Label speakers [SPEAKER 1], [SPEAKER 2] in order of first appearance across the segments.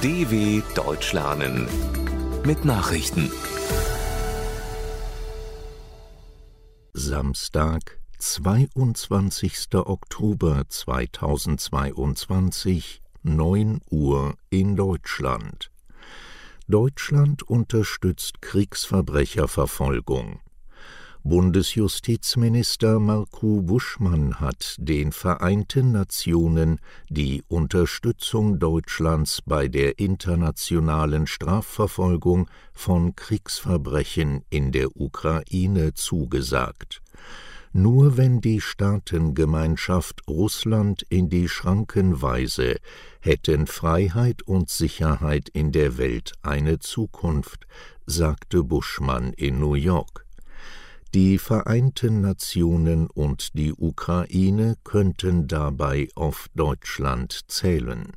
[SPEAKER 1] DW Deutsch lernen mit Nachrichten.
[SPEAKER 2] Samstag, 22. Oktober 2022, 9 Uhr in Deutschland. Deutschland unterstützt Kriegsverbrecherverfolgung. Bundesjustizminister Marco Buschmann hat den Vereinten Nationen die Unterstützung Deutschlands bei der internationalen Strafverfolgung von Kriegsverbrechen in der Ukraine zugesagt. Nur wenn die Staatengemeinschaft Russland in die Schranken weise, hätten Freiheit und Sicherheit in der Welt eine Zukunft, sagte Buschmann in New York. Die Vereinten Nationen und die Ukraine könnten dabei auf Deutschland zählen.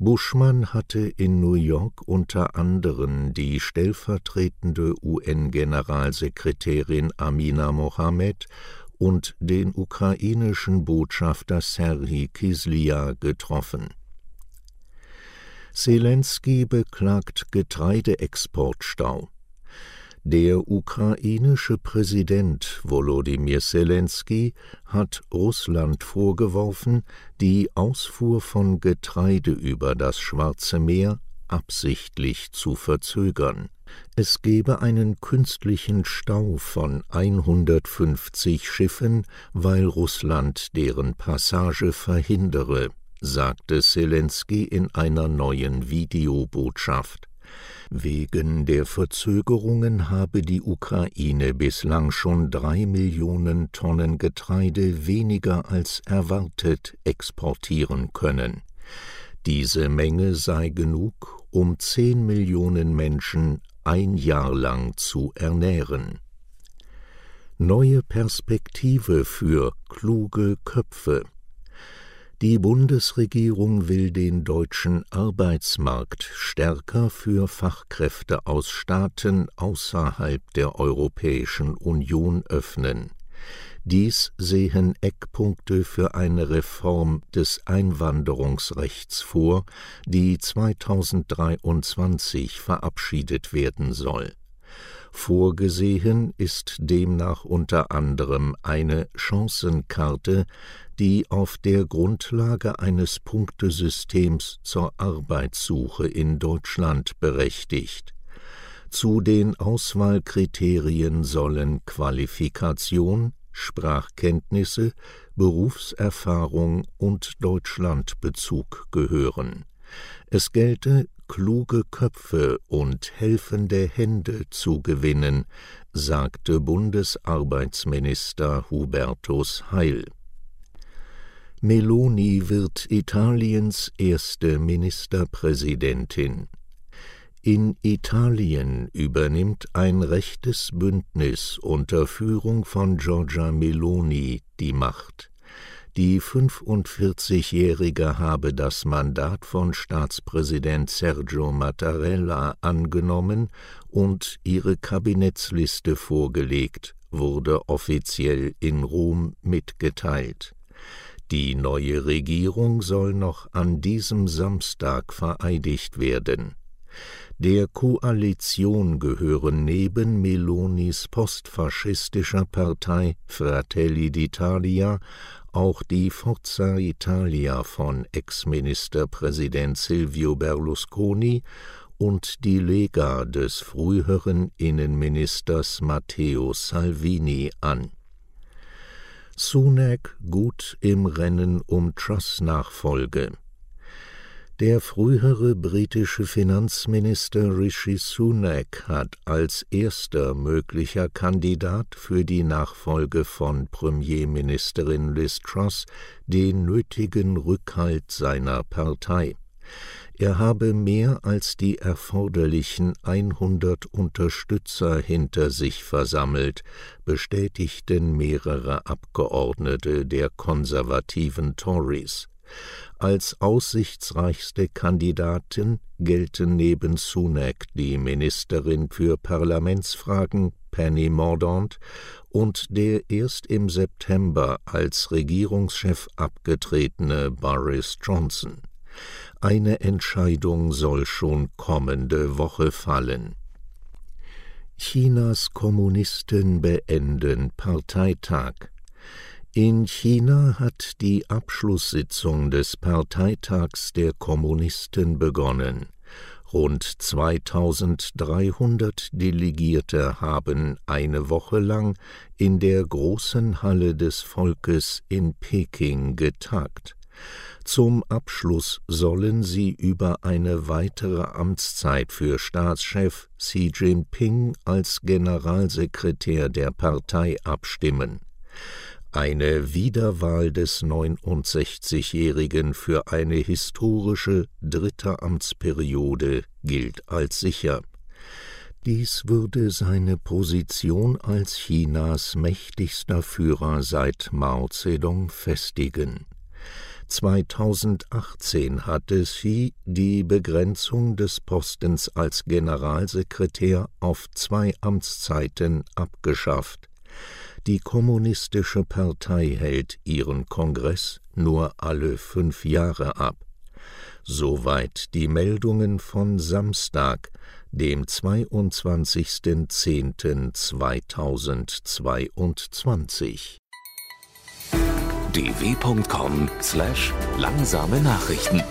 [SPEAKER 2] Buschmann hatte in New York unter anderem die stellvertretende UN-Generalsekretärin Amina Mohammed und den ukrainischen Botschafter Serhii Kislia getroffen. Zelensky beklagt Getreideexportstau. Der ukrainische Präsident Volodymyr Zelensky hat Russland vorgeworfen, die Ausfuhr von Getreide über das Schwarze Meer absichtlich zu verzögern. Es gebe einen künstlichen Stau von 150 Schiffen, weil Russland deren Passage verhindere, sagte Zelensky in einer neuen Videobotschaft. Wegen der Verzögerungen habe die Ukraine bislang schon drei Millionen Tonnen Getreide weniger als erwartet exportieren können. Diese Menge sei genug, um zehn Millionen Menschen ein Jahr lang zu ernähren. Neue Perspektive für kluge Köpfe die Bundesregierung will den deutschen Arbeitsmarkt stärker für Fachkräfte aus Staaten außerhalb der Europäischen Union öffnen. Dies sehen Eckpunkte für eine Reform des Einwanderungsrechts vor, die 2023 verabschiedet werden soll. Vorgesehen ist demnach unter anderem eine Chancenkarte, die auf der Grundlage eines Punktesystems zur Arbeitssuche in Deutschland berechtigt. Zu den Auswahlkriterien sollen Qualifikation, Sprachkenntnisse, Berufserfahrung und Deutschlandbezug gehören. Es gelte, kluge Köpfe und helfende Hände zu gewinnen, sagte Bundesarbeitsminister Hubertus Heil. Meloni wird Italiens erste Ministerpräsidentin. In Italien übernimmt ein rechtes Bündnis unter Führung von Giorgia Meloni die Macht. Die 45-Jährige habe das Mandat von Staatspräsident Sergio Mattarella angenommen und ihre Kabinettsliste vorgelegt, wurde offiziell in Rom mitgeteilt. Die neue Regierung soll noch an diesem Samstag vereidigt werden. Der Koalition gehören neben Melonis postfaschistischer Partei Fratelli d'Italia auch die Forza Italia von Ex-Ministerpräsident Silvio Berlusconi und die Lega des früheren Innenministers Matteo Salvini an Sunak gut im Rennen um Truss Nachfolge. Der frühere britische Finanzminister Rishi Sunak hat als erster möglicher Kandidat für die Nachfolge von Premierministerin Liz Truss den nötigen Rückhalt seiner Partei. Er habe mehr als die erforderlichen 100 Unterstützer hinter sich versammelt, bestätigten mehrere Abgeordnete der konservativen Tories. Als aussichtsreichste Kandidatin gelten neben Sunak die Ministerin für Parlamentsfragen Penny Mordaunt und der erst im September als Regierungschef abgetretene Boris Johnson. Eine Entscheidung soll schon kommende Woche fallen. Chinas Kommunisten beenden Parteitag. In China hat die Abschlusssitzung des Parteitags der Kommunisten begonnen. Rund 2300 Delegierte haben eine Woche lang in der großen Halle des Volkes in Peking getagt. Zum Abschluss sollen sie über eine weitere Amtszeit für Staatschef Xi Jinping als Generalsekretär der Partei abstimmen. Eine Wiederwahl des 69-Jährigen für eine historische dritte Amtsperiode gilt als sicher. Dies würde seine Position als Chinas mächtigster Führer seit Mao Zedong festigen. 2018 hatte Xi die Begrenzung des Postens als Generalsekretär auf zwei Amtszeiten abgeschafft. Die Kommunistische Partei hält ihren Kongress nur alle fünf Jahre ab. Soweit die Meldungen von Samstag, dem 22.10.2022
[SPEAKER 1] dw.com/langsame Nachrichten